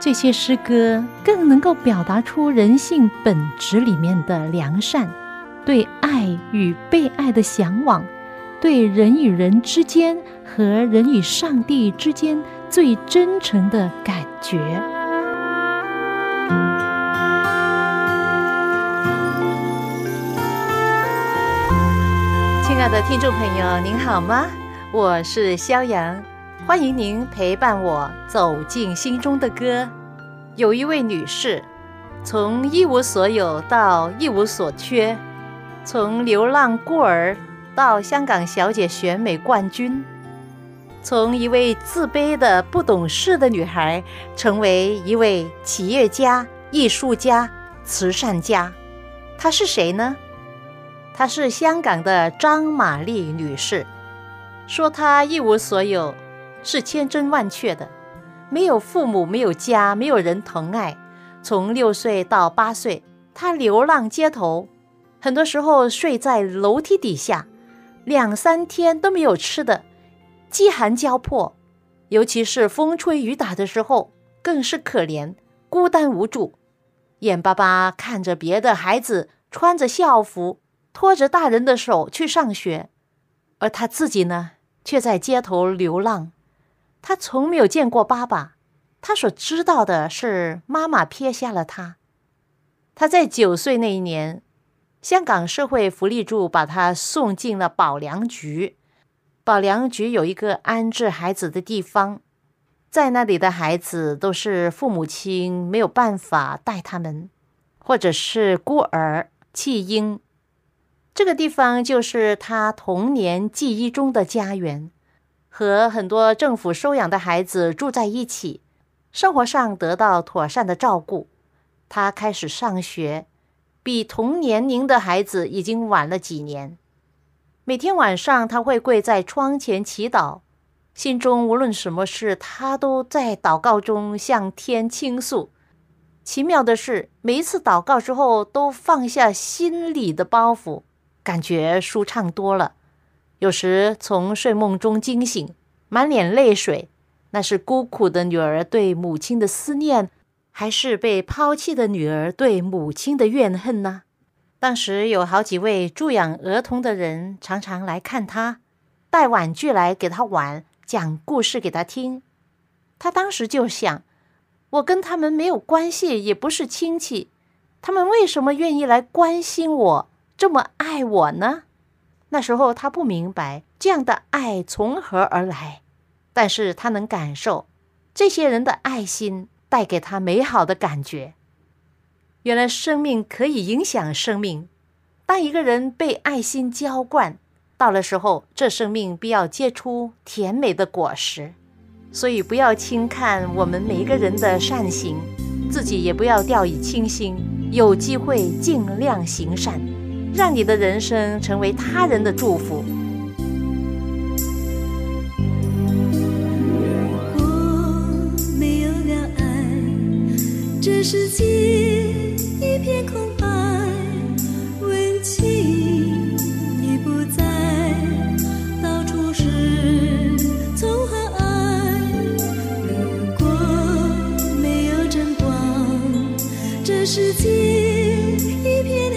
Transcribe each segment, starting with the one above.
这些诗歌更能够表达出人性本质里面的良善，对爱与被爱的向往，对人与人之间和人与上帝之间最真诚的感觉。亲爱的听众朋友，您好吗？我是肖阳。欢迎您陪伴我走进心中的歌。有一位女士，从一无所有到一无所缺，从流浪孤儿到香港小姐选美冠军，从一位自卑的不懂事的女孩，成为一位企业家、艺术家、慈善家。她是谁呢？她是香港的张玛丽女士。说她一无所有。是千真万确的，没有父母，没有家，没有人疼爱。从六岁到八岁，他流浪街头，很多时候睡在楼梯底下，两三天都没有吃的，饥寒交迫。尤其是风吹雨打的时候，更是可怜，孤单无助，眼巴巴看着别的孩子穿着校服，拖着大人的手去上学，而他自己呢，却在街头流浪。他从没有见过爸爸，他所知道的是妈妈撇下了他。他在九岁那一年，香港社会福利处把他送进了保良局。保良局有一个安置孩子的地方，在那里的孩子都是父母亲没有办法带他们，或者是孤儿弃婴。这个地方就是他童年记忆中的家园。和很多政府收养的孩子住在一起，生活上得到妥善的照顾。他开始上学，比同年龄的孩子已经晚了几年。每天晚上，他会跪在窗前祈祷，心中无论什么事，他都在祷告中向天倾诉。奇妙的是，每一次祷告之后，都放下心里的包袱，感觉舒畅多了。有时从睡梦中惊醒，满脸泪水，那是孤苦的女儿对母亲的思念，还是被抛弃的女儿对母亲的怨恨呢？当时有好几位助养儿童的人常常来看他，带玩具来给他玩，讲故事给他听。他当时就想：我跟他们没有关系，也不是亲戚，他们为什么愿意来关心我，这么爱我呢？那时候他不明白这样的爱从何而来，但是他能感受这些人的爱心带给他美好的感觉。原来生命可以影响生命，当一个人被爱心浇灌，到了时候，这生命必要结出甜美的果实。所以不要轻看我们每一个人的善行，自己也不要掉以轻心，有机会尽量行善。让你的人生成为他人的祝福。如果没有了爱，这世界一片空白，温情已不在，到处是痛和爱。如果没有争光，这世界。一片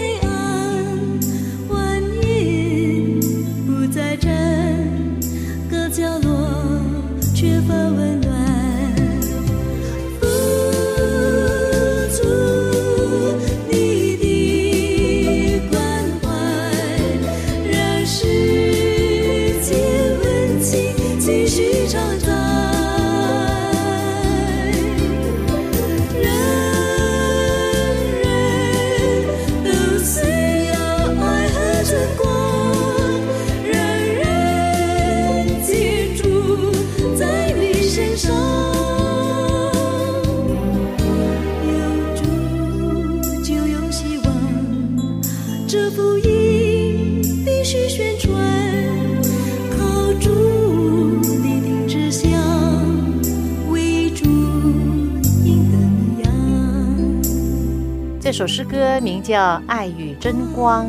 这首诗歌名叫《爱与真光》，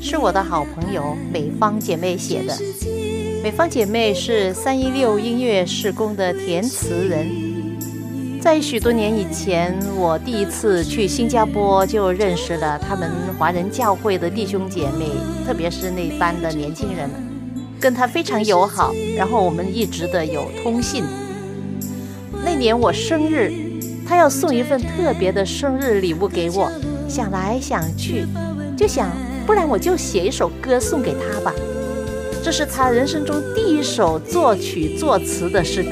是我的好朋友美方姐妹写的。美方姐妹是三一六音乐事工的填词人。在许多年以前，我第一次去新加坡，就认识了他们华人教会的弟兄姐妹，特别是那班的年轻人，跟他非常友好。然后我们一直的有通信。那年我生日，他要送一份特别的生日礼物给我，想来想去，就想，不然我就写一首歌送给他吧。这是他人生中第一首作曲作词的诗歌。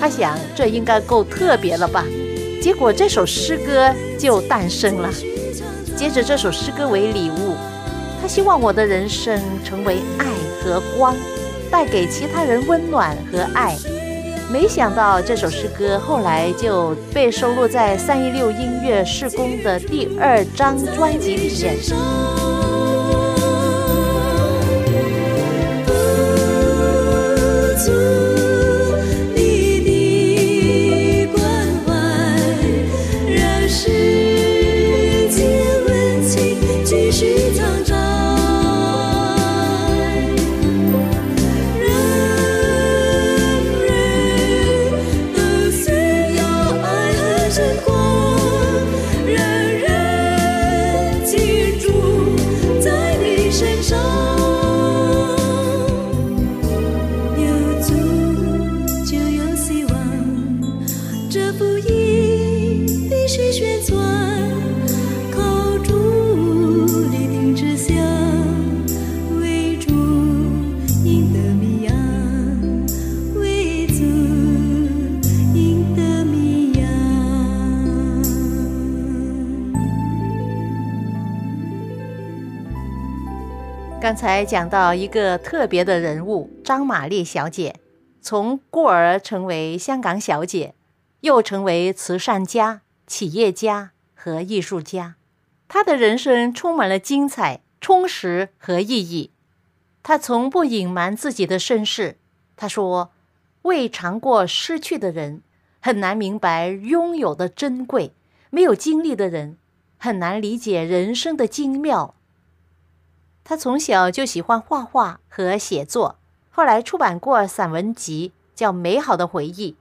他想，这应该够特别了吧？结果这首诗歌就诞生了。接着这首诗歌为礼物，他希望我的人生成为爱和光，带给其他人温暖和爱。没想到这首诗歌后来就被收录在三一六音乐事工的第二张专辑里面。刚才讲到一个特别的人物张玛丽小姐，从孤儿成为香港小姐，又成为慈善家、企业家和艺术家。她的人生充满了精彩、充实和意义。她从不隐瞒自己的身世。她说：“未尝过失去的人，很难明白拥有的珍贵；没有经历的人，很难理解人生的精妙。”他从小就喜欢画画和写作，后来出版过散文集，叫《美好的回忆》。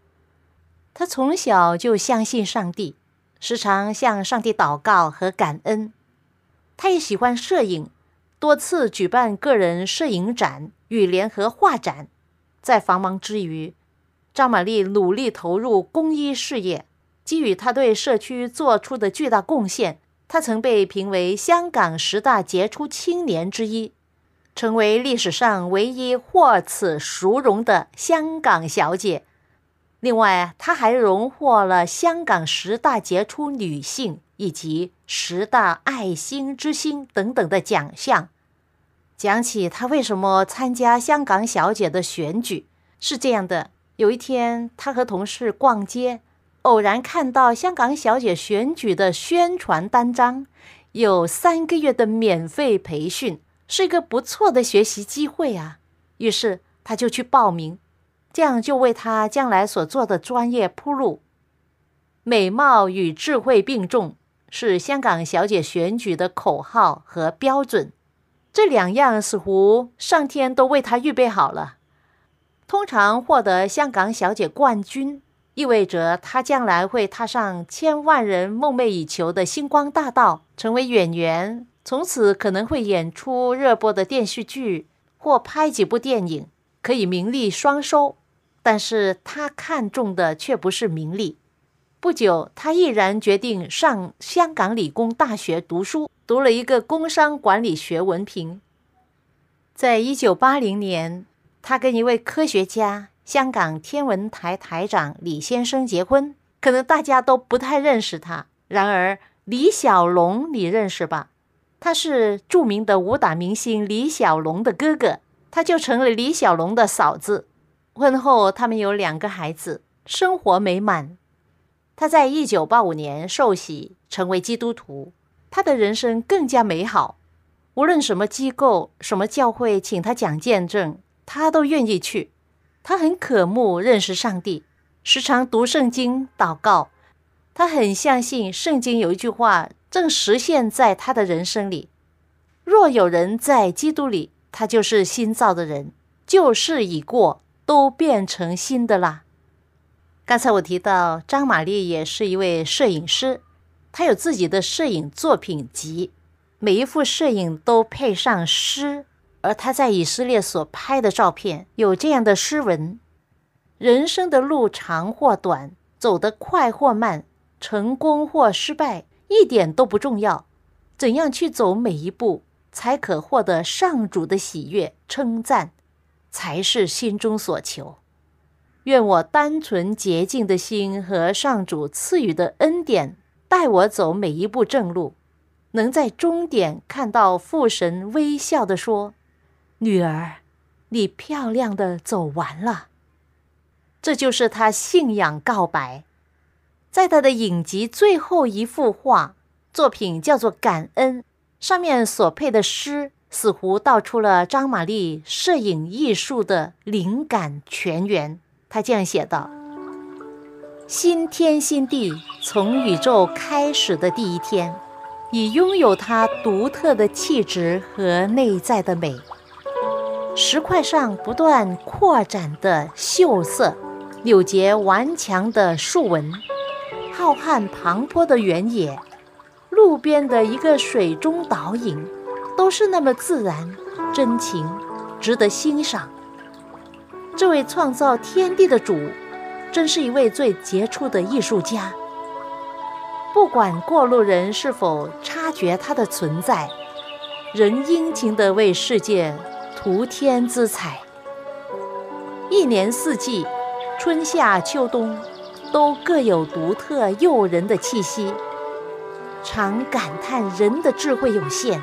他从小就相信上帝，时常向上帝祷告和感恩。他也喜欢摄影，多次举办个人摄影展与联合画展。在繁忙之余，张玛丽努力投入公益事业，基于他对社区做出的巨大贡献。她曾被评为香港十大杰出青年之一，成为历史上唯一获此殊荣的香港小姐。另外，她还荣获了香港十大杰出女性以及十大爱心之星等等的奖项。讲起她为什么参加香港小姐的选举，是这样的：有一天，她和同事逛街。偶然看到香港小姐选举的宣传单张，有三个月的免费培训，是一个不错的学习机会啊。于是他就去报名，这样就为他将来所做的专业铺路。美貌与智慧并重，是香港小姐选举的口号和标准。这两样似乎上天都为她预备好了。通常获得香港小姐冠军。意味着他将来会踏上千万人梦寐以求的星光大道，成为演员，从此可能会演出热播的电视剧或拍几部电影，可以名利双收。但是他看重的却不是名利。不久，他毅然决定上香港理工大学读书，读了一个工商管理学文凭。在一九八零年，他跟一位科学家。香港天文台台长李先生结婚，可能大家都不太认识他。然而李小龙你认识吧？他是著名的武打明星李小龙的哥哥，他就成了李小龙的嫂子。婚后他们有两个孩子，生活美满。他在一九八五年受洗成为基督徒，他的人生更加美好。无论什么机构、什么教会请他讲见证，他都愿意去。他很渴慕认识上帝，时常读圣经、祷告。他很相信圣经有一句话正实现在他的人生里：若有人在基督里，他就是新造的人，旧事已过，都变成新的啦。刚才我提到张玛丽也是一位摄影师，她有自己的摄影作品集。每一幅摄影都配上诗，而他在以色列所拍的照片有这样的诗文：人生的路长或短，走得快或慢，成功或失败，一点都不重要。怎样去走每一步，才可获得上主的喜悦称赞，才是心中所求。愿我单纯洁净的心和上主赐予的恩典，带我走每一步正路。能在终点看到父神微笑的说：“女儿，你漂亮的走完了。”这就是他信仰告白。在他的影集最后一幅画作品叫做《感恩》，上面所配的诗似乎道出了张玛丽摄影艺术的灵感泉源。他这样写道：“新天新地，从宇宙开始的第一天。”已拥有它独特的气质和内在的美。石块上不断扩展的锈色，柳结顽强的树纹，浩瀚磅礴的原野，路边的一个水中倒影，都是那么自然、真情，值得欣赏。这位创造天地的主，真是一位最杰出的艺术家。不管过路人是否察觉他的存在，仍殷勤地为世界涂天姿彩。一年四季，春夏秋冬，都各有独特诱人的气息。常感叹人的智慧有限，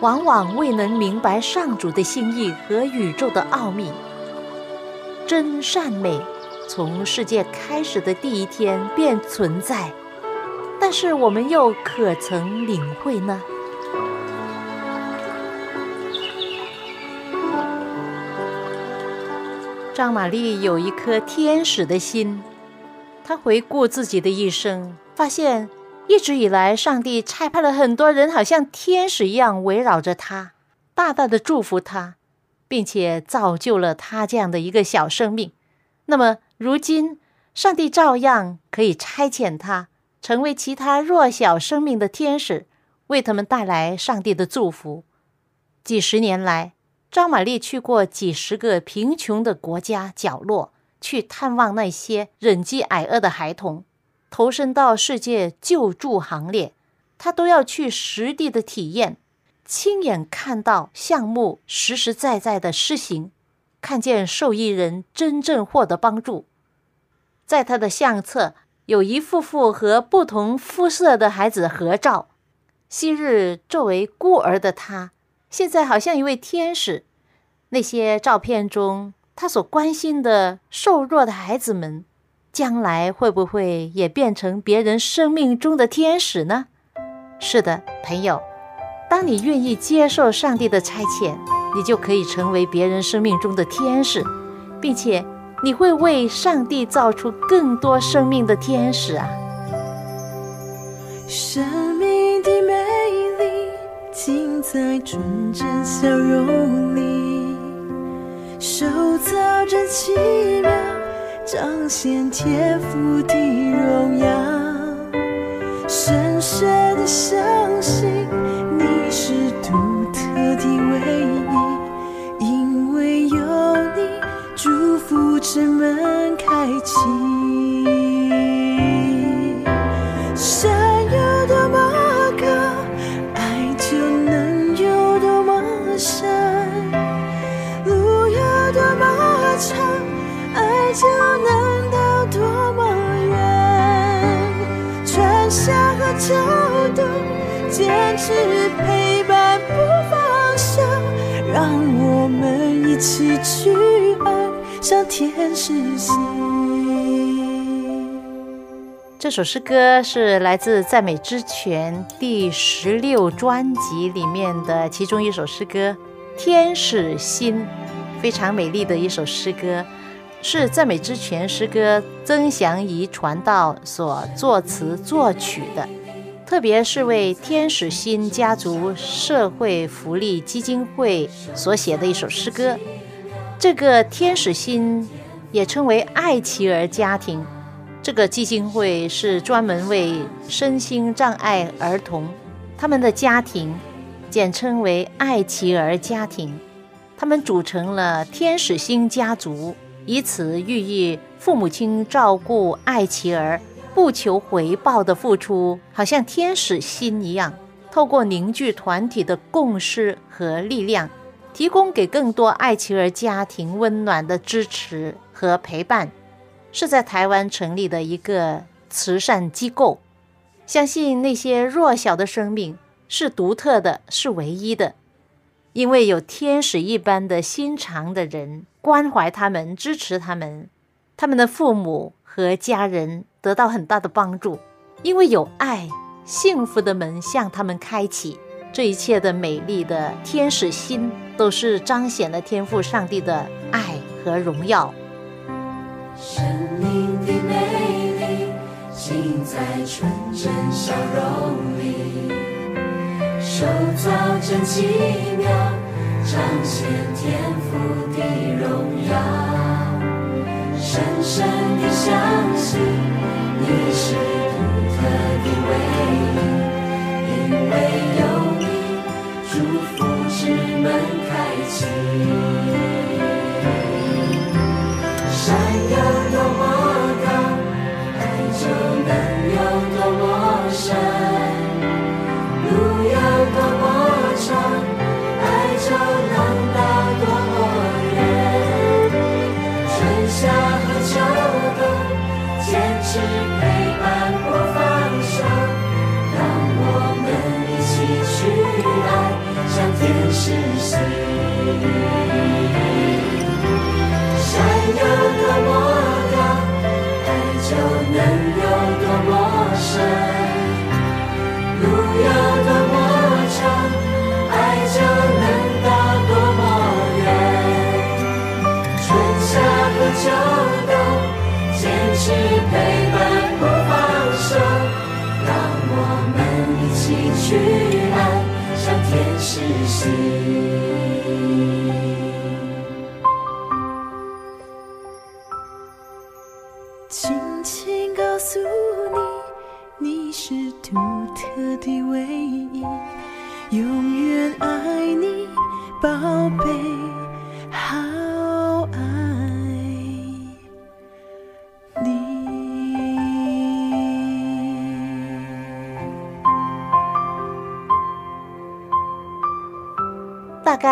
往往未能明白上主的心意和宇宙的奥秘。真善美，从世界开始的第一天便存在。但是我们又可曾领会呢？张玛丽有一颗天使的心，她回顾自己的一生，发现一直以来，上帝差派了很多人，好像天使一样围绕着她，大大的祝福她，并且造就了她这样的一个小生命。那么，如今上帝照样可以差遣她。成为其他弱小生命的天使，为他们带来上帝的祝福。几十年来，张玛丽去过几十个贫穷的国家角落，去探望那些忍饥挨饿的孩童，投身到世界救助行列。她都要去实地的体验，亲眼看到项目实实在在的施行，看见受益人真正获得帮助。在他的相册。有一幅幅和不同肤色的孩子合照。昔日作为孤儿的他，现在好像一位天使。那些照片中，他所关心的瘦弱的孩子们，将来会不会也变成别人生命中的天使呢？是的，朋友，当你愿意接受上帝的差遣，你就可以成为别人生命中的天使，并且。你会为上帝造出更多生命的天使啊！神，尽在纯真笑容里，手造真奇妙，彰显天赋的荣耀。深深的相信，你是独特的唯一，因为有你。祝福之门开启，坚持陪伴不放手，让我们一起去爱。像天使心。这首诗歌是来自《赞美之泉》第十六专辑里面的其中一首诗歌《天使心》，非常美丽的一首诗歌，是《赞美之泉》诗歌曾祥仪传道所作词作曲的，特别是为天使星家族社会福利基金会所写的一首诗歌。这个天使星也称为爱琪儿家庭。这个基金会是专门为身心障碍儿童，他们的家庭简称为爱琪儿家庭。他们组成了天使星家族，以此寓意父母亲照顾爱琪儿，不求回报的付出，好像天使心一样，透过凝聚团体的共识和力量，提供给更多爱琪儿家庭温暖的支持和陪伴。是在台湾成立的一个慈善机构，相信那些弱小的生命是独特的，是唯一的，因为有天使一般的心肠的人关怀他们，支持他们，他们的父母和家人得到很大的帮助，因为有爱，幸福的门向他们开启，这一切的美丽的天使心，都是彰显了天赋上帝的爱和荣耀。生命的美丽，尽在纯真笑容里。手造真奇妙，彰显天赋的荣耀。深深地相信，你是独特的唯一，因为有你，祝福之门开启。轻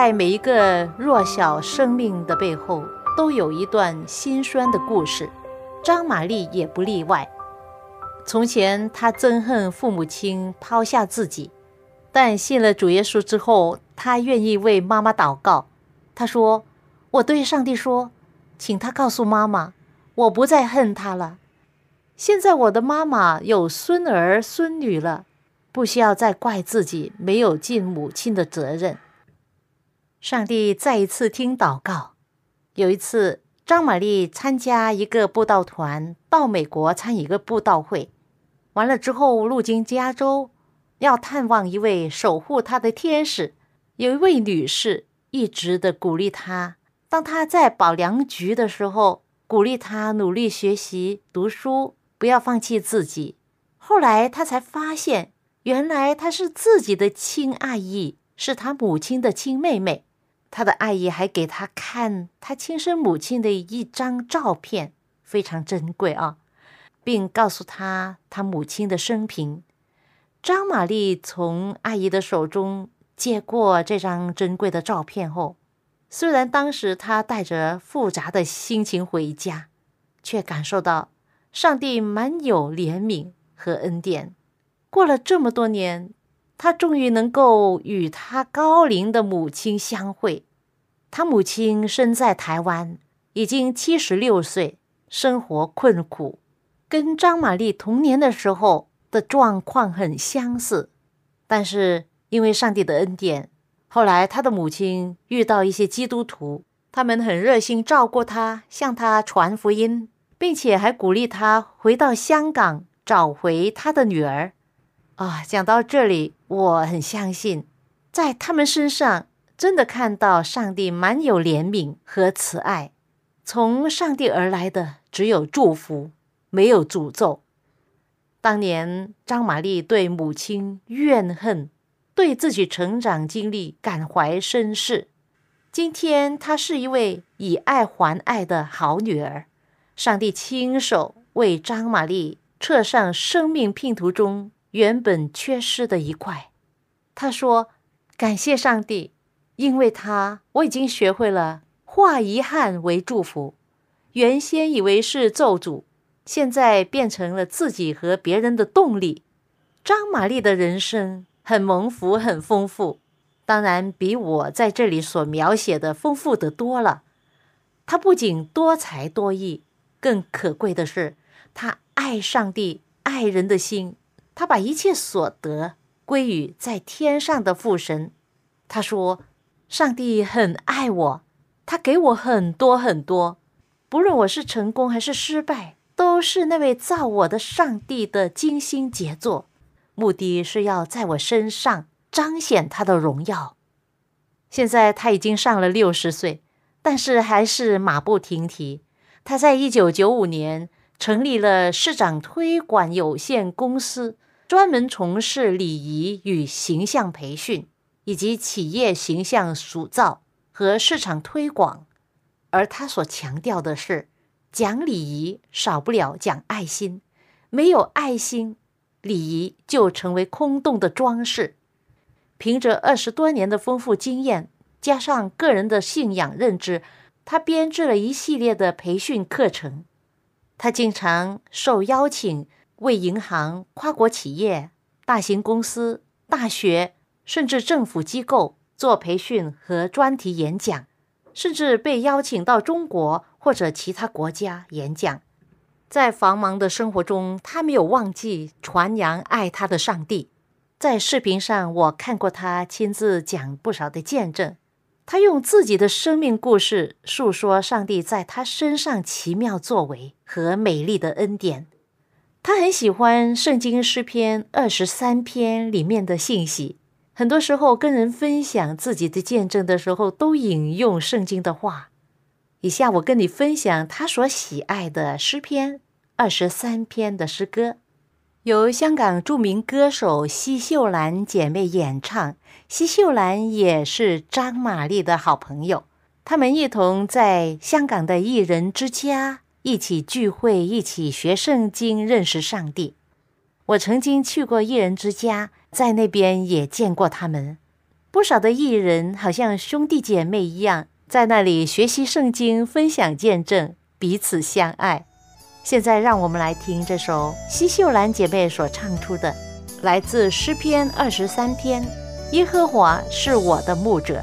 在每一个弱小生命的背后，都有一段心酸的故事。张玛丽也不例外。从前，她憎恨父母亲抛下自己，但信了主耶稣之后，她愿意为妈妈祷告。她说：“我对上帝说，请他告诉妈妈，我不再恨他了。现在我的妈妈有孙儿孙女了，不需要再怪自己没有尽母亲的责任。”上帝再一次听祷告。有一次。张玛丽参加一个布道团到美国参一个布道会，完了之后路经加州，要探望一位守护她的天使。有一位女士一直的鼓励她，当她在保良局的时候，鼓励她努力学习读书，不要放弃自己。后来她才发现，原来她是自己的亲阿姨，是她母亲的亲妹妹。他的阿姨还给他看他亲生母亲的一张照片，非常珍贵啊，并告诉他他母亲的生平。张玛丽从阿姨的手中接过这张珍贵的照片后，虽然当时她带着复杂的心情回家，却感受到上帝满有怜悯和恩典。过了这么多年。他终于能够与他高龄的母亲相会。他母亲身在台湾，已经七十六岁，生活困苦。跟张玛丽童年的时候的状况很相似，但是因为上帝的恩典，后来他的母亲遇到一些基督徒，他们很热心照顾他，向他传福音，并且还鼓励他回到香港找回他的女儿。啊，讲到这里，我很相信，在他们身上真的看到上帝蛮有怜悯和慈爱，从上帝而来的只有祝福，没有诅咒。当年张玛丽对母亲怨恨，对自己成长经历感怀深事。今天她是一位以爱还爱的好女儿，上帝亲手为张玛丽刻上生命拼图中。原本缺失的一块，他说：“感谢上帝，因为他我已经学会了化遗憾为祝福。原先以为是咒诅，现在变成了自己和别人的动力。张玛丽的人生很蒙福，很丰富，当然比我在这里所描写的丰富的多了。她不仅多才多艺，更可贵的是，她爱上帝、爱人的心。”他把一切所得归于在天上的父神。他说：“上帝很爱我，他给我很多很多，不论我是成功还是失败，都是那位造我的上帝的精心杰作，目的是要在我身上彰显他的荣耀。”现在他已经上了六十岁，但是还是马不停蹄。他在一九九五年成立了市长推广有限公司。专门从事礼仪与形象培训，以及企业形象塑造和市场推广。而他所强调的是，讲礼仪少不了讲爱心，没有爱心，礼仪就成为空洞的装饰。凭着二十多年的丰富经验，加上个人的信仰认知，他编制了一系列的培训课程。他经常受邀请。为银行、跨国企业、大型公司、大学，甚至政府机构做培训和专题演讲，甚至被邀请到中国或者其他国家演讲。在繁忙的生活中，他没有忘记传扬爱他的上帝。在视频上，我看过他亲自讲不少的见证。他用自己的生命故事诉说上帝在他身上奇妙作为和美丽的恩典。他很喜欢圣经诗篇二十三篇里面的信息，很多时候跟人分享自己的见证的时候，都引用圣经的话。以下我跟你分享他所喜爱的诗篇二十三篇的诗歌，由香港著名歌手奚秀兰姐妹演唱。奚秀兰也是张玛丽的好朋友，他们一同在香港的艺人之家。一起聚会，一起学圣经，认识上帝。我曾经去过艺人之家，在那边也见过他们。不少的艺人好像兄弟姐妹一样，在那里学习圣经，分享见证，彼此相爱。现在，让我们来听这首奚秀兰姐妹所唱出的，来自诗篇二十三篇：“耶和华是我的牧者。”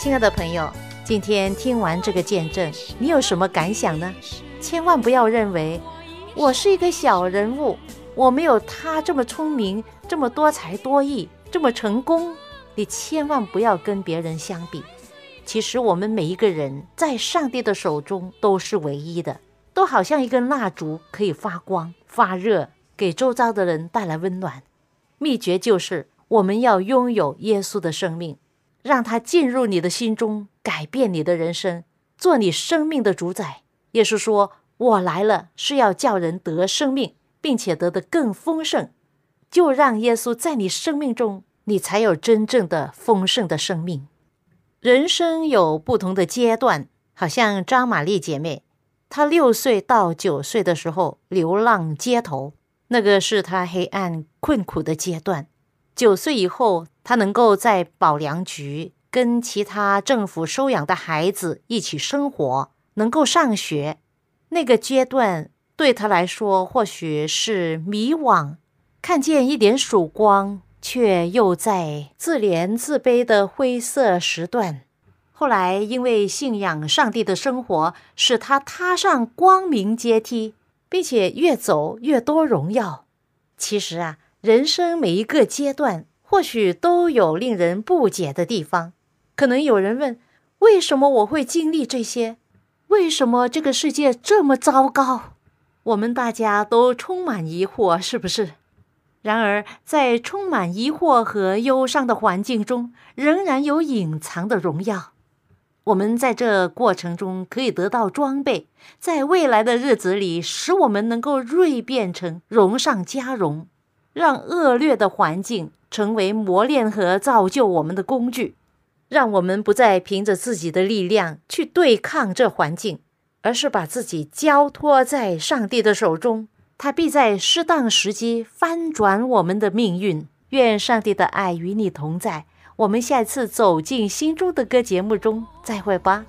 亲爱的朋友，今天听完这个见证，你有什么感想呢？千万不要认为我是一个小人物，我没有他这么聪明，这么多才多艺，这么成功。你千万不要跟别人相比。其实我们每一个人在上帝的手中都是唯一的，都好像一根蜡烛，可以发光发热，给周遭的人带来温暖。秘诀就是我们要拥有耶稣的生命。让他进入你的心中，改变你的人生，做你生命的主宰。耶稣说：“我来了，是要叫人得生命，并且得的更丰盛。”就让耶稣在你生命中，你才有真正的丰盛的生命。人生有不同的阶段，好像张玛丽姐妹，她六岁到九岁的时候流浪街头，那个是她黑暗困苦的阶段。九岁以后。他能够在保良局跟其他政府收养的孩子一起生活，能够上学，那个阶段对他来说或许是迷惘，看见一点曙光，却又在自怜自卑的灰色时段。后来因为信仰上帝的生活，使他踏上光明阶梯，并且越走越多荣耀。其实啊，人生每一个阶段。或许都有令人不解的地方，可能有人问：为什么我会经历这些？为什么这个世界这么糟糕？我们大家都充满疑惑，是不是？然而，在充满疑惑和忧伤的环境中，仍然有隐藏的荣耀。我们在这过程中可以得到装备，在未来的日子里，使我们能够锐变成荣上加荣，让恶劣的环境。成为磨练和造就我们的工具，让我们不再凭着自己的力量去对抗这环境，而是把自己交托在上帝的手中，他必在适当时机翻转我们的命运。愿上帝的爱与你同在。我们下次走进心中的歌节目中再会吧。